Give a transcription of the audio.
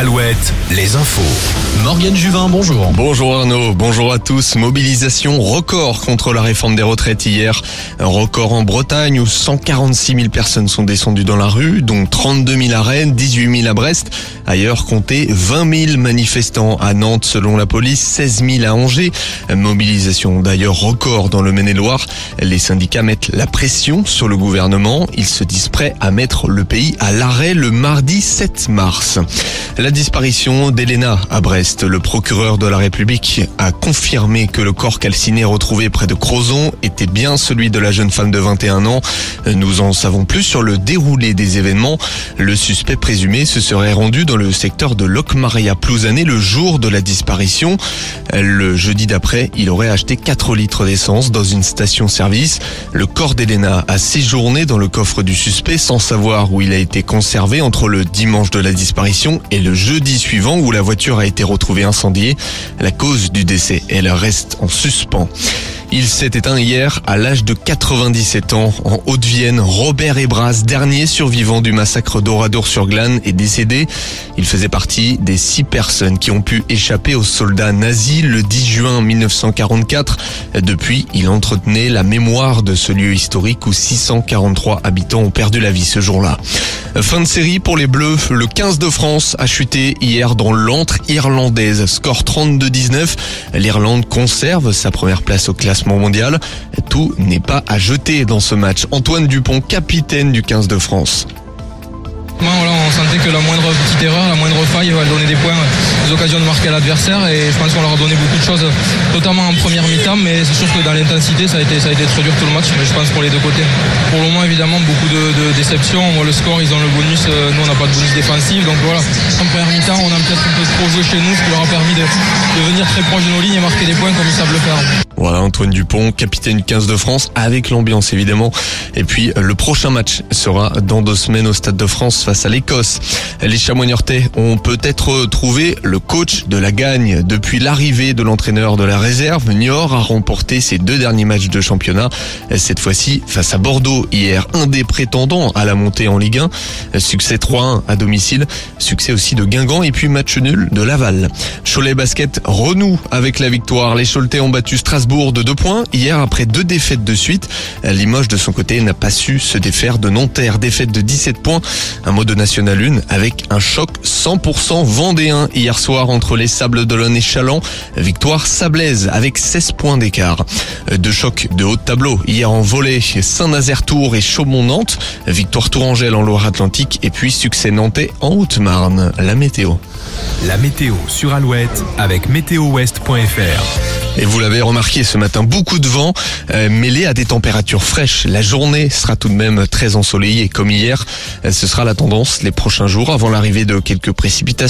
Alouette, les infos. Morgane Juvin, bonjour. Bonjour Arnaud, bonjour à tous. Mobilisation record contre la réforme des retraites hier. Un record en Bretagne où 146 000 personnes sont descendues dans la rue, dont 32 000 à Rennes, 18 000 à Brest. Ailleurs, comptez 20 000 manifestants à Nantes selon la police, 16 000 à Angers. Mobilisation d'ailleurs record dans le Maine-et-Loire. Les syndicats mettent la pression sur le gouvernement. Ils se disent prêts à mettre le pays à l'arrêt le mardi 7 mars. Disparition d'Elena à Brest. Le procureur de la République a confirmé que le corps calciné retrouvé près de Crozon était bien celui de la jeune femme de 21 ans. Nous en savons plus sur le déroulé des événements. Le suspect présumé se serait rendu dans le secteur de Locmaria Plouzané le jour de la disparition. Le jeudi d'après, il aurait acheté 4 litres d'essence dans une station-service. Le corps d'Elena a séjourné dans le coffre du suspect sans savoir où il a été conservé entre le dimanche de la disparition et le jeudi suivant où la voiture a été retrouvée incendiée. La cause du décès, elle reste en suspens. Il s'est éteint hier à l'âge de 97 ans en Haute-Vienne. Robert Ebras, dernier survivant du massacre d'Oradour-sur-Glane, est décédé. Il faisait partie des six personnes qui ont pu échapper aux soldats nazis le 10 juin 1944. Depuis, il entretenait la mémoire de ce lieu historique où 643 habitants ont perdu la vie ce jour-là. Fin de série pour les Bleus. Le 15 de France a chuté hier dans l'antre irlandaise. Score 32-19. L'Irlande conserve sa première place au classement mondial. Tout n'est pas à jeter dans ce match. Antoine Dupont, capitaine du 15 de France. On sentait que la moindre petite erreur, la moindre faille va donner des points, des occasions de marquer à l'adversaire et je pense qu'on leur a donné beaucoup de choses, notamment en première mi-temps, mais c'est sûr que dans l'intensité ça a été ça a été très dur tout le match, mais je pense pour les deux côtés. Pour le moment évidemment beaucoup de, déceptions, le score, ils ont le bonus, euh, nous on n'a pas de bonus défensif, donc voilà, en première mi-temps on a peut-être un peu trop joué chez nous, ce qui leur a permis de, de venir très proche de nos lignes et marquer des points comme ils savent le faire. Voilà, Antoine Dupont, capitaine du 15 de France, avec l'ambiance évidemment. Et puis le prochain match sera dans deux semaines au Stade de France face à l'Écosse. Les Chamoignartais ont peut-être trouvé le coach de la gagne. Depuis l'arrivée de l'entraîneur de la réserve, Niort a remporté ses deux derniers matchs de championnat. Cette fois-ci face à Bordeaux hier, un des prétendants à la montée en Ligue 1. Succès 3-1 à domicile, succès aussi de Guingamp et puis match nul de Laval. Cholet Basket renoue avec la victoire. Les Choletais ont battu De deux points hier après deux défaites de suite. Limoges de son côté n'a pas su se défaire de Nanterre, défaite de 17 points. Un mot de National 1 avec un choc 100% vendéen hier soir entre les Sables d'Olonne et Chaland. Victoire sablaise avec 16 points d'écart. Deux chocs de haut de tableau hier en volée Saint-Nazaire-Tours et Chaumont-Nantes. Victoire Tourangelle en Loire-Atlantique et puis succès nantais en Haute-Marne. La météo. La météo sur Alouette avec météowest.fr. Et vous l'avez remarqué ce matin, beaucoup de vent euh, mêlé à des températures fraîches. La journée sera tout de même très ensoleillée comme hier. Euh, ce sera la tendance les prochains jours avant l'arrivée de quelques précipitations.